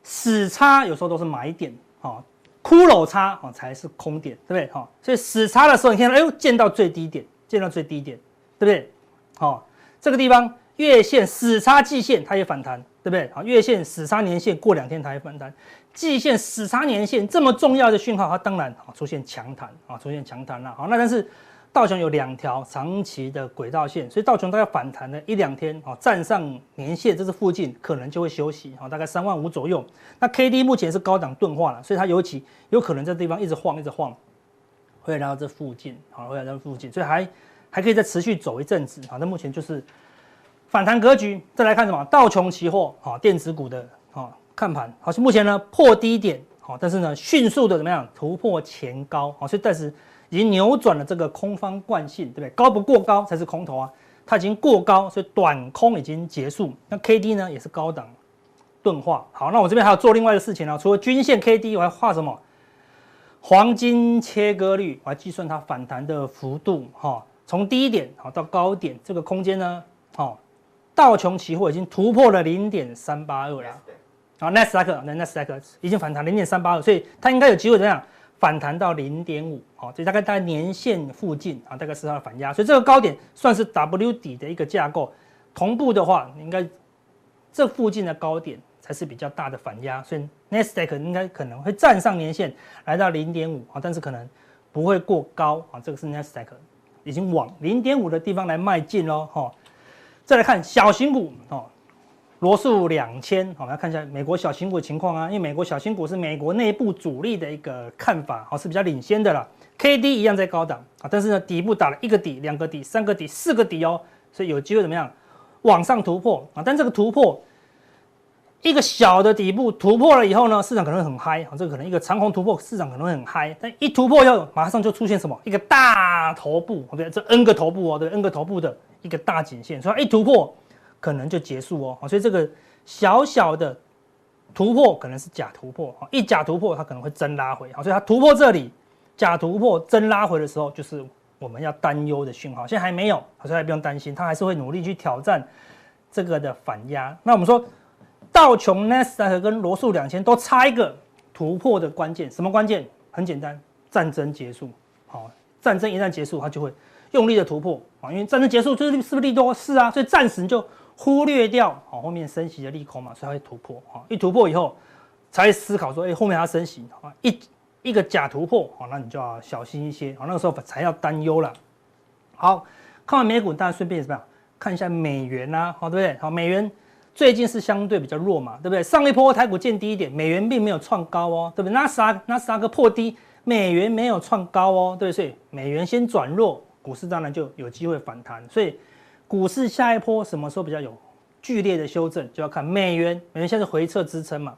死叉有时候都是买点啊，骷髅叉啊才是空点，对不对？哈，所以死叉的时候，你看，哎呦，见到最低点，见到最低点，对不对？好，这个地方。月线死叉季线，它也反弹，对不对？好，月线死叉年线过两天它也反弹，季线死叉年线这么重要的讯号，它当然啊出现强弹啊，出现强弹了。好，那但是道琼有两条长期的轨道线，所以道琼大概反弹了一两天，哦，站上年线，这是附近可能就会休息，哦，大概三万五左右。那 K D 目前是高档钝化了，所以它尤其有可能这地方一直晃，一直晃，会来到这附近，好，会来到这附近，所以还还可以再持续走一阵子，好，那目前就是反弹格局。再来看什么？道琼期货，啊，电子股的，啊，看盘，好，目前呢破低点，好，但是呢迅速的怎么样突破前高，好，所以暂时。已经扭转了这个空方惯性，对不对？高不过高才是空头啊，它已经过高，所以短空已经结束。那 K D 呢也是高档钝化。好，那我这边还要做另外的事情呢，除了均线 K D，我还画什么？黄金切割率，我还计算它反弹的幅度。哈，从低点好到高点这个空间呢，好，道琼期货已经突破了零点三八二了。好，纳斯达克，那纳斯达克已经反弹零点三八二，所以它应该有机会怎么样？反弹到零点五，好，所以大概在年线附近啊，大概是它的反压，所以这个高点算是 W 底的一个架构。同步的话，应该这附近的高点才是比较大的反压，所以 Nasdaq 应该可能会站上年线来到零点五啊，但是可能不会过高啊。这个是 Nasdaq 已经往零点五的地方来迈进喽，哈。再来看小型股哦。罗素两千，我们来看一下美国小型股的情况啊，因为美国小型股是美国内部主力的一个看法，好，是比较领先的啦。K D 一样在高档啊，但是呢，底部打了一个底、两个底、三个底、四个底哦，所以有机会怎么样往上突破啊？但这个突破一个小的底部突破了以后呢，市场可能很嗨啊，这个可能一个长虹突破，市场可能会很嗨，但一突破以后马上就出现什么？一个大头部，对，这 N 个头部哦，对，N 个头部的一个大颈线，所以一突破。可能就结束哦，所以这个小小的突破可能是假突破啊，一假突破它可能会真拉回，啊，所以它突破这里，假突破真拉回的时候，就是我们要担忧的讯号。现在还没有，所以还不用担心，它还是会努力去挑战这个的反压。那我们说道琼、纳斯达克跟罗素两千都差一个突破的关键，什么关键？很简单，战争结束。好，战争一旦结束，它就会用力的突破啊，因为战争结束就是是不是利多？是啊，所以暂时就。忽略掉好后面升息的利空嘛，所以它会突破啊，一突破以后才会思考说，哎，后面它升息啊，一一个假突破啊，那你就要小心一些啊，那个时候才要担忧了。好，看完美股，大家顺便怎么样？看一下美元呐，好对不对？好，美元最近是相对比较弱嘛，对不对？上一波台股见低一点，美元并没有创高哦，对不对？纳斯达纳斯达克破低，美元没有创高哦，对不对？所以美元先转弱，股市当然就有机会反弹，所以。股市下一波什么时候比较有剧烈的修正，就要看美元。美元现在是回撤支撑嘛，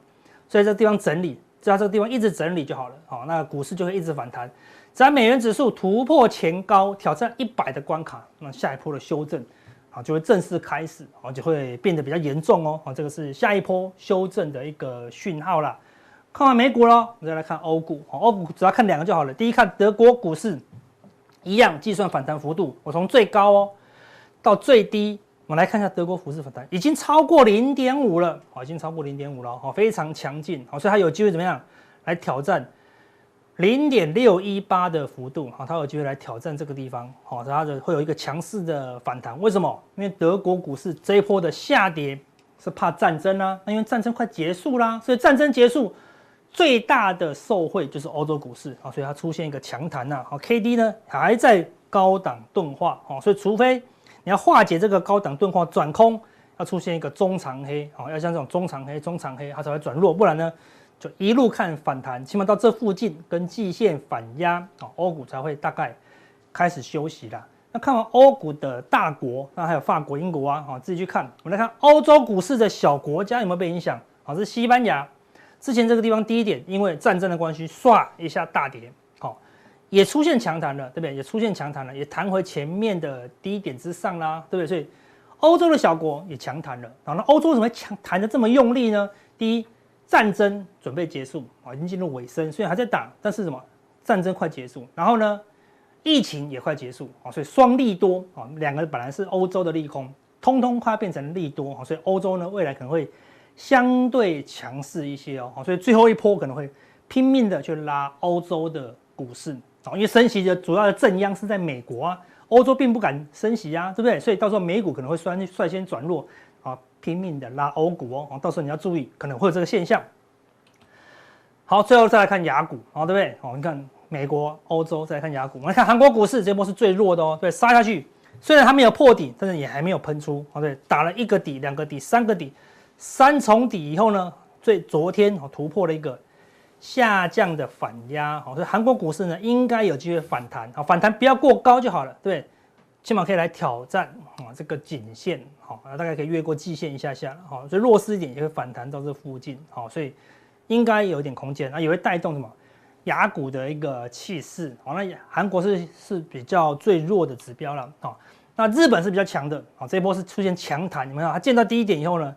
所以这个地方整理，只要这个地方一直整理就好了。好，那股市就会一直反弹。只要美元指数突破前高，挑战一百的关卡，那下一波的修正，好，就会正式开始，好，就会变得比较严重哦。好，这个是下一波修正的一个讯号啦。看完美股了，我们再来看欧股。好，欧股只要看两个就好了。第一看德国股市，一样计算反弹幅度，我从最高哦。到最低，我们来看一下德国股市反弹，已经超过零点五了，好，已经超过零点五了，好，非常强劲，好，所以它有机会怎么样来挑战零点六一八的幅度，好，它有机会来挑战这个地方，好，它的会有一个强势的反弹，为什么？因为德国股市这一波的下跌是怕战争啊，那因为战争快结束啦，所以战争结束最大的受惠就是欧洲股市，好，所以它出现一个强弹呐，好，K D 呢还在高档钝化，好，所以除非你要化解这个高档钝化转空，要出现一个中长黑，好，要像这种中长黑、中长黑，它才会转弱，不然呢，就一路看反弹，起码到这附近跟季线反压，啊，欧股才会大概开始休息啦。那看完欧股的大国，那还有法国、英国啊，好，自己去看。我们来看欧洲股市的小国家有没有被影响？好，是西班牙，之前这个地方低点，因为战争的关系，唰一下大跌。好也出现强弹了，对不对？也出现强弹了，也弹回前面的低点之上啦，对不对？所以欧洲的小国也强弹了。然后呢，欧洲怎么强弹得这么用力呢？第一，战争准备结束啊，已经进入尾声，虽然还在打，但是什么？战争快结束。然后呢，疫情也快结束啊，所以双利多啊，两个本来是欧洲的利空，通通快变成利多啊，所以欧洲呢，未来可能会相对强势一些哦。所以最后一波可能会拼命的去拉欧洲的股市啊。因为升息的主要的正央是在美国啊，欧洲并不敢升息啊，对不对？所以到时候美股可能会率率先转弱，拼命的拉欧股哦，到时候你要注意，可能会有这个现象。好，最后再来看雅股，好，对不对？好，你看美国、欧洲，再来看雅股。我们看韩国股市，这波是最弱的哦，对，杀下去，虽然它没有破底，但是也还没有喷出，哦，对，打了一个底、两个底、三个底，三重底以后呢，最昨天哦突破了一个下降的反压，哦，所以韩国股市呢应该有机会反弹，啊，反弹不要过高就好了，对，起码可以来挑战啊这个颈线，好，大概可以越过季线一下下，好，所以弱势一点也会反弹到这附近，好，所以。应该有一点空间啊，也会带动什么亚股的一个气势。好，那韩国是是比较最弱的指标了。好，那日本是比较强的。好，这一波是出现强弹，你们看它见到第一点以后呢，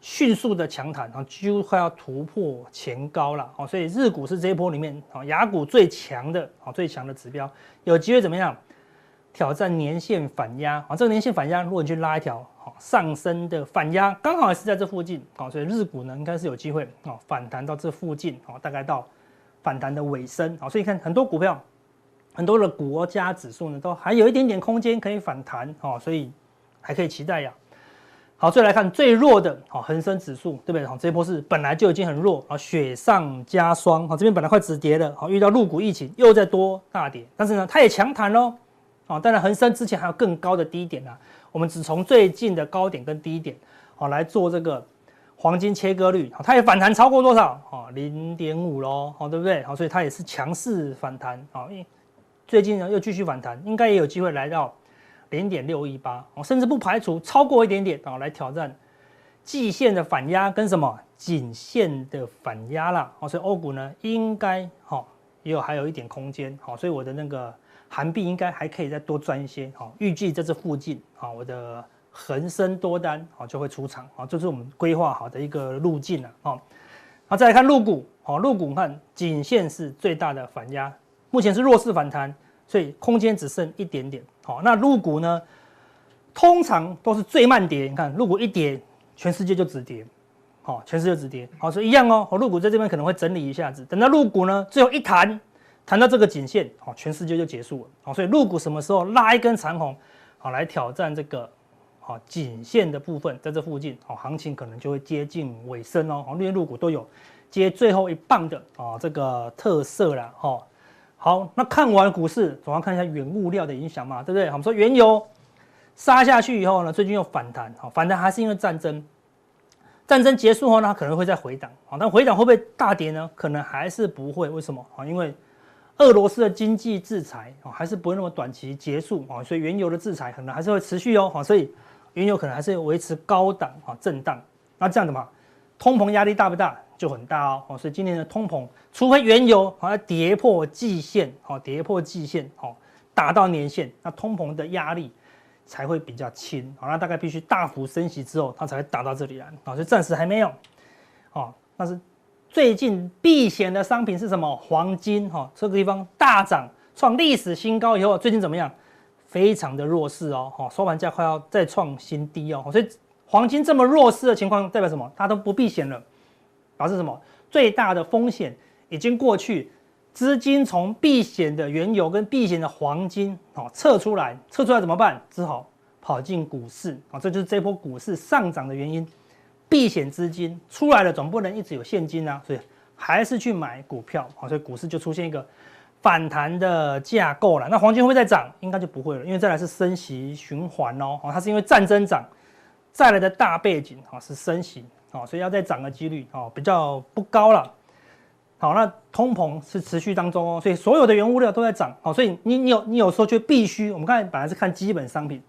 迅速的强弹，啊，几乎快要突破前高了。好，所以日股是这一波里面啊亚股最强的，好最强的指标，有机会怎么样挑战年线反压？啊，这个年线反压，如果你去拉一条。上升的反压刚好也是在这附近，啊，所以日股呢应该是有机会啊反弹到这附近，啊，大概到反弹的尾声，啊，所以看很多股票，很多的国家指数呢都还有一点点空间可以反弹，好，所以还可以期待呀。好，再来看最弱的，好，恒生指数，对不对？好，这一波是本来就已经很弱，啊，雪上加霜，好，这边本来快止跌了，好，遇到入股疫情又再多大跌，但是呢它也强弹喽，啊，当然恒生之前还有更高的低点啊。我们只从最近的高点跟低点，好来做这个黄金切割率，它也反弹超过多少？哦，零点五喽，好对不对？好，所以它也是强势反弹，啊，最近呢又继续反弹，应该也有机会来到零点六一八，哦，甚至不排除超过一点点，啊，来挑战季线的反压跟什么颈线的反压啦，哦，所以欧股呢应该好也有还有一点空间，好，所以我的那个。韩币应该还可以再多赚一些，好，预计在这附近，好，我的恒生多单，好，就会出场，好，这是我们规划好的一个路径了，好，好，再来看陆股，好，陆股看仅限是最大的反压，目前是弱势反弹，所以空间只剩一点点，好，那陆股呢，通常都是最慢跌，你看陆股一跌，全世界就止跌，好，全世界止跌，好，所以一样哦，好，陆股在这边可能会整理一下子，等到陆股呢最后一弹。谈到这个颈线，好，全世界就结束了，好，所以入股什么时候拉一根长红，好，来挑战这个，好，颈线的部分，在这附近，好，行情可能就会接近尾声哦，好，因为陆股都有接最后一棒的，啊，这个特色了，哈，好，那看完股市，总要看一下原物料的影响嘛，对不对？我们说原油杀下去以后呢，最近又反弹，好，反弹还是因为战争，战争结束后呢，可能会再回档，啊，但回档会不会大跌呢？可能还是不会，为什么？啊，因为俄罗斯的经济制裁哦，还是不会那么短期结束哦，所以原油的制裁可能还是会持续哦，所以原油可能还是维持高档啊震荡。那这样的嘛，通膨压力大不大？就很大哦。所以今年的通膨，除非原油好像跌破季线，好跌破季线，好达到年线，那通膨的压力才会比较轻。好，那大概必须大幅升息之后，它才会达到这里来。啊，所以暂时还没有。哦，但是。最近避险的商品是什么？黄金哈，这个地方大涨创历史新高以后，最近怎么样？非常的弱势哦，哈，收盘价快要再创新低哦，所以黄金这么弱势的情况代表什么？它都不避险了，表示什么？最大的风险已经过去，资金从避险的原油跟避险的黄金哦撤出来，撤出来怎么办？只好跑进股市啊，这就是这波股市上涨的原因。避险资金出来了，总不能一直有现金啊，所以还是去买股票，好，所以股市就出现一个反弹的架构了。那黄金会不会再涨？应该就不会了，因为再来是升息循环哦，它是因为战争涨，再来的大背景啊是升息，所以要再涨的几率哦比较不高了。好，那通膨是持续当中哦，所以所有的原物料都在涨，好，所以你你有你有时候就必须，我们刚才本来是看基本商品，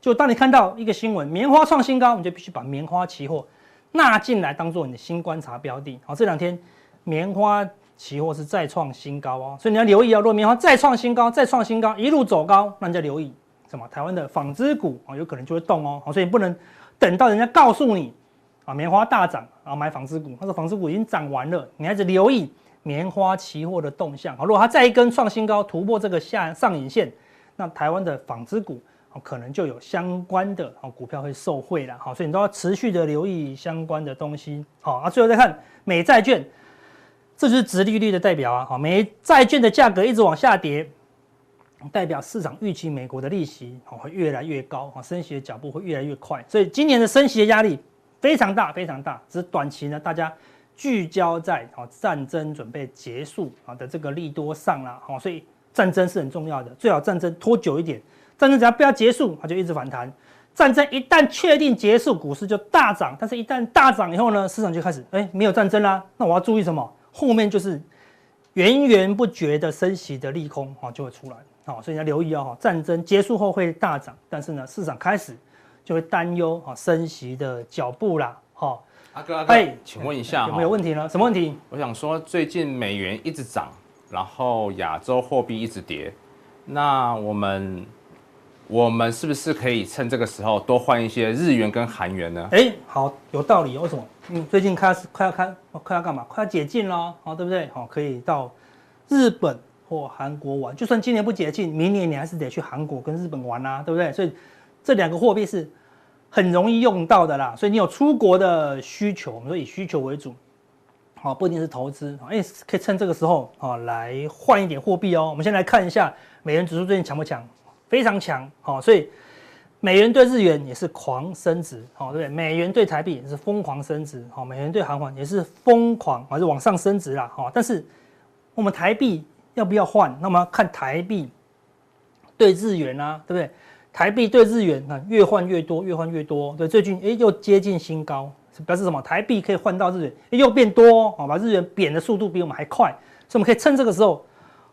就当你看到一个新闻，棉花创新高，你就必须把棉花期货。纳进来当做你的新观察标的，好，这两天棉花期货是再创新高哦，所以你要留意啊，如果棉花再创新高，再创新高，一路走高，那你就留意什么？台湾的纺织股啊，有可能就会动哦，所以不能等到人家告诉你啊，棉花大涨，然后买纺织股，他说纺织股已经涨完了，你还是留意棉花期货的动向，好，如果它再一根创新高，突破这个下上影线，那台湾的纺织股。可能就有相关的哦股票会受惠了，好，所以你都要持续的留意相关的东西，好啊。最后再看美债券，这就是殖利率的代表啊，好，美债券的价格一直往下跌，代表市场预期美国的利息哦会越来越高，啊，升息的脚步会越来越快，所以今年的升息的压力非常大非常大，只是短期呢大家聚焦在啊战争准备结束啊的这个利多上了，好，所以战争是很重要的，最好战争拖久一点，战争只要不要结束，它就一直反弹。战争一旦确定结束，股市就大涨，但是一旦大涨以后呢，市场就开始哎没有战争啦，那我要注意什么？后面就是源源不绝的升息的利空啊就会出来，好，所以你要留意哦，战争结束后会大涨，但是呢市场开始就会担忧啊升息的脚步啦，好。阿哥，阿哥，请问一下，有没有问题呢？什么问题？我想说，最近美元一直涨，然后亚洲货币一直跌，那我们我们是不是可以趁这个时候多换一些日元跟韩元呢？哎，好，有道理。为什么？嗯，最近开始快要开，快要干嘛？快要解禁了，好，对不对？好，可以到日本或韩国玩。就算今年不解禁，明年你还是得去韩国跟日本玩啊，对不对？所以这两个货币是。很容易用到的啦，所以你有出国的需求，我们说以需求为主，好，不一定是投资，哎，可以趁这个时候啊来换一点货币哦。我们先来看一下美元指数最近强不强？非常强，好，所以美元对日元也是狂升值，好，对不对？美元对台币也是疯狂升值，好，美元对韩元也是疯狂还是往上升值啦，好，但是我们台币要不要换？那么要看台币对日元啊，对不对？台币对日元啊，越换越多，越换越多。对，最近哎又接近新高，表示什么？台币可以换到日元，又变多，好，把日元贬的速度比我们还快，所以我们可以趁这个时候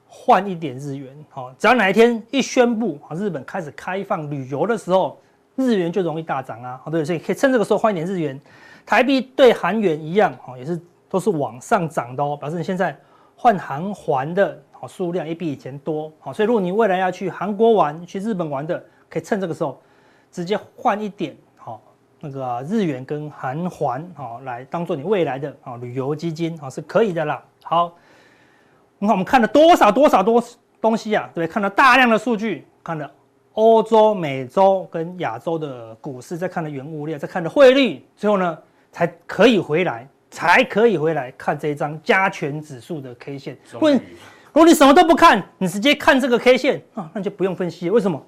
换一点日元。好，只要哪一天一宣布啊，日本开始开放旅游的时候，日元就容易大涨啊。好，对，所以可以趁这个时候换一点日元。台币对韩元一样，好，也是都是往上涨的哦，表示你现在换韩元的好数量也比以前多。好，所以如果你未来要去韩国玩、去日本玩的，可以趁这个时候，直接换一点好那个日元跟韩元好来当做你未来的啊旅游基金啊是可以的啦。好，你看我们看了多少多少多东西啊，对，看了大量的数据，看了欧洲、美洲跟亚洲的股市，再看了原物料，再看了汇率，最后呢才可以回来，才可以回来看这一张加权指数的 K 线。问如果你什么都不看，你直接看这个 K 线啊，那就不用分析，为什么？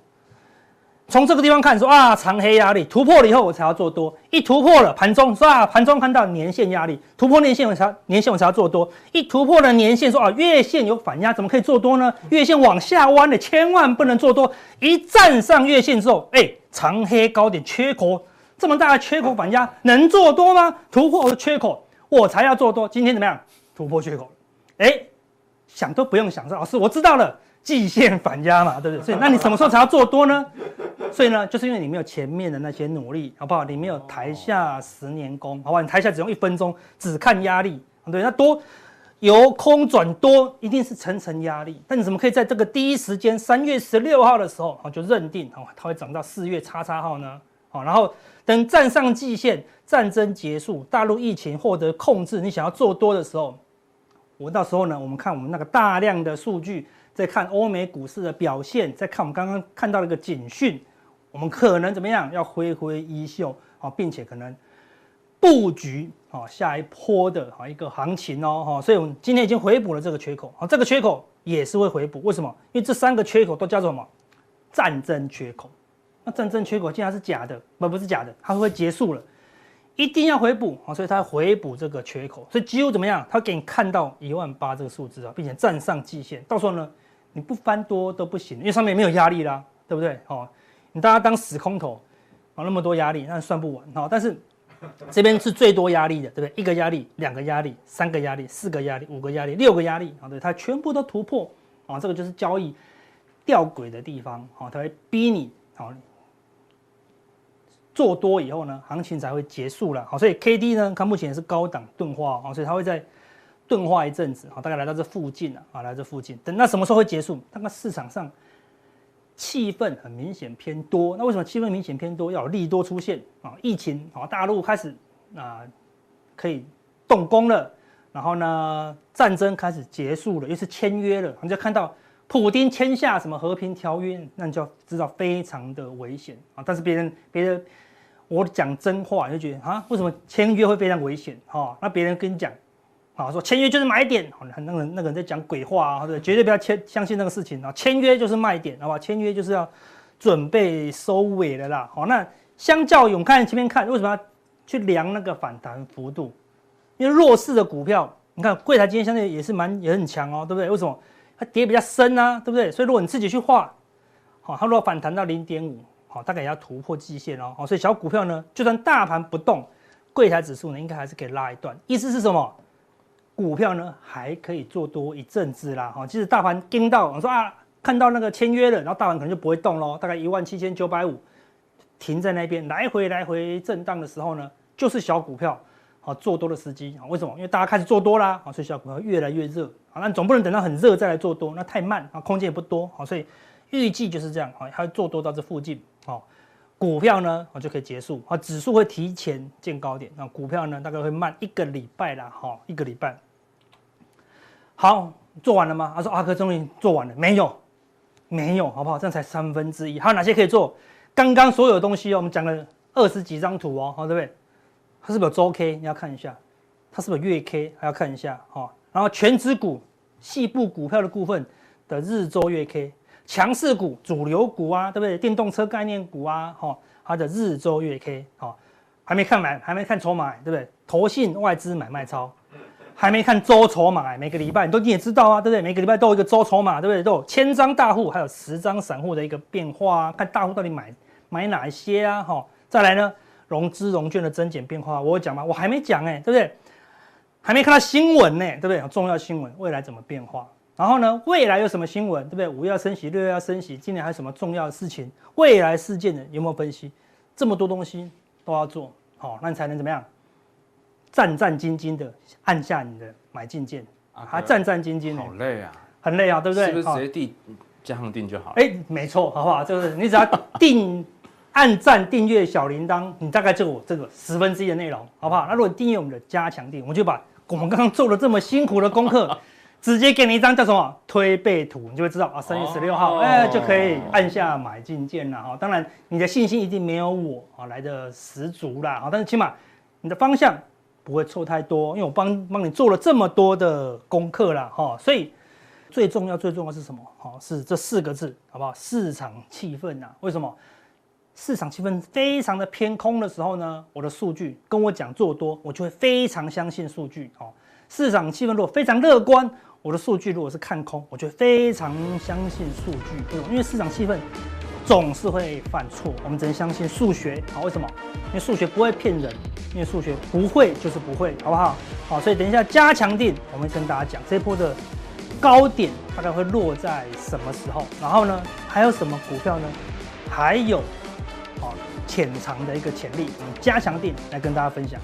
从这个地方看，说啊，长黑压力突破了以后，我才要做多。一突破了盘中，说啊，盘中看到年线压力突破年线，我才年线我才要做多。一突破了年线，说啊，月线有反压，怎么可以做多呢？月线往下弯的，千万不能做多。一站上月线之后，哎，长黑高点缺口这么大的缺口反压，能做多吗？突破我的缺口，我才要做多。今天怎么样？突破缺口，哎，想都不用想，说老师，我知道了。季线反压嘛，对不对？所以那你什么时候才要做多呢？所以呢，就是因为你没有前面的那些努力，好不好？你没有台下十年功，好不好？你台下只用一分钟，只看压力，对，那多由空转多，一定是层层压力。但你怎么可以在这个第一时间，三月十六号的时候，就认定哦，它会涨到四月叉叉号呢？好，然后等站上季线，战争结束，大陆疫情获得控制，你想要做多的时候，我到时候呢，我们看我们那个大量的数据。再看欧美股市的表现，再看我们刚刚看到了一个警讯，我们可能怎么样？要挥挥衣袖啊，并且可能布局啊下一波的啊一个行情哦哈。所以我们今天已经回补了这个缺口啊，这个缺口也是会回补。为什么？因为这三个缺口都叫做什么？战争缺口。那战争缺口既然是假的，不不是假的，它会结束了，一定要回补啊，所以它回补这个缺口。所以几乎怎么样？它给你看到一万八这个数字啊，并且站上季线，到时候呢？你不翻多都不行，因为上面没有压力啦，对不对？哦，你大家当死空头，哦，那么多压力，那算不完哈。但是这边是最多压力的，对不对？一个压力，两个压力，三个压力，四个压力，五个压力，六个压力，啊，对，它全部都突破，啊，这个就是交易吊诡的地方，啊，它会逼你，好，做多以后呢，行情才会结束了，好，所以 K D 呢，看目前是高档钝化，啊，所以它会在。钝化一阵子，好，大概来到这附近了，啊，来这附近，等那什么时候会结束？那个市场上气氛很明显偏多，那为什么气氛明显偏多？要有利多出现啊，疫情啊，大陆开始啊可以动工了，然后呢战争开始结束了，又是签约了，你就看到普丁签下什么和平条约，那你就知道非常的危险啊。但是别人别人我讲真话，就觉得啊，为什么签约会非常危险？哈，那别人跟你讲。啊，说签约就是买点，好，那个那个人在讲鬼话啊，对，绝对不要签相信那个事情啊，签约就是卖点，好吧？签约就是要准备收尾的啦。好，那相较于我们看前面看，为什么要去量那个反弹幅度？因为弱势的股票，你看柜台今天相对也是蛮也很强哦，对不对？为什么？它跌比较深啊，对不对？所以如果你自己去画，好，它如果反弹到零点五，好，大概也要突破季线哦。好，所以小股票呢，就算大盘不动，柜台指数呢，应该还是可以拉一段。意思是什么？股票呢还可以做多一阵子啦。哈，即使大盘盯到，我说啊，看到那个签约了，然后大盘可能就不会动喽，大概一万七千九百五。停在那边，来回来回震荡的时候呢，就是小股票好做多的时机啊。为什么？因为大家开始做多啦，啊，所以小股票越来越热啊。那总不能等到很热再来做多，那太慢啊，空间也不多好。所以预计就是这样啊，它会做多到这附近啊，股票呢啊就可以结束啊，指数会提前见高点，那股票呢大概会慢一个礼拜啦，哈，一个礼拜。好，做完了吗？他说阿哥终于做完了，没有，没有，好不好？这样才三分之一，还有哪些可以做？刚刚所有东西哦，我们讲了二十几张图哦，好，对不对？它是不是周 K？你要看一下，它是不是月 K？还要看一下哈。然后权值股、细部股票的部分的日周月 K，强势股、主流股啊，对不对？电动车概念股啊，哈，它的日周月 K，好，还没看完，还没看筹码，对不对？投信外资买卖超。还没看周筹码，每个礼拜你都你也知道啊，对不对？每个礼拜都有一个周筹码，对不对？都有千张大户，还有十张散户的一个变化啊，看大户到底买买哪一些啊？哈，再来呢，融资融券的增减变化，我有讲吗？我还没讲哎，对不对？还没看到新闻呢，对不对？重要新闻，未来怎么变化？然后呢，未来有什么新闻，对不对？五月要升息，六月要升息，今年还有什么重要的事情？未来事件的有没有分析？这么多东西都要做，好，那你才能怎么样？战战兢兢的按下你的买进键，啊，还战战兢兢的，好累啊，很累啊，对不对？是不是直接定加上定就好了？哎，没错，好不好？就是你只要定按赞订阅小铃铛，你大概就我这个十分之一的内容，好不好？那如果你订阅我们的加强定，我就把我们刚刚做了这么辛苦的功课，直接给你一张叫什么推背图，你就会知道啊，三月十六号，哎，就可以按下买进键了哈。当然，你的信心一定没有我啊来的十足啦，啊，但是起码你的方向。不会错太多，因为我帮帮你做了这么多的功课了哈，所以最重要最重要是什么？好，是这四个字，好不好？市场气氛呐？为什么？市场气氛非常的偏空的时候呢，我的数据跟我讲做多，我就会非常相信数据。哦，市场气氛如果非常乐观，我的数据如果是看空，我就非常相信数据。因为市场气氛。总是会犯错，我们只能相信数学。好，为什么？因为数学不会骗人，因为数学不会就是不会，好不好？好，所以等一下加强定，我们跟大家讲这一波的高点大概会落在什么时候，然后呢，还有什么股票呢？还有，好潜藏的一个潜力，我们加强定来跟大家分享。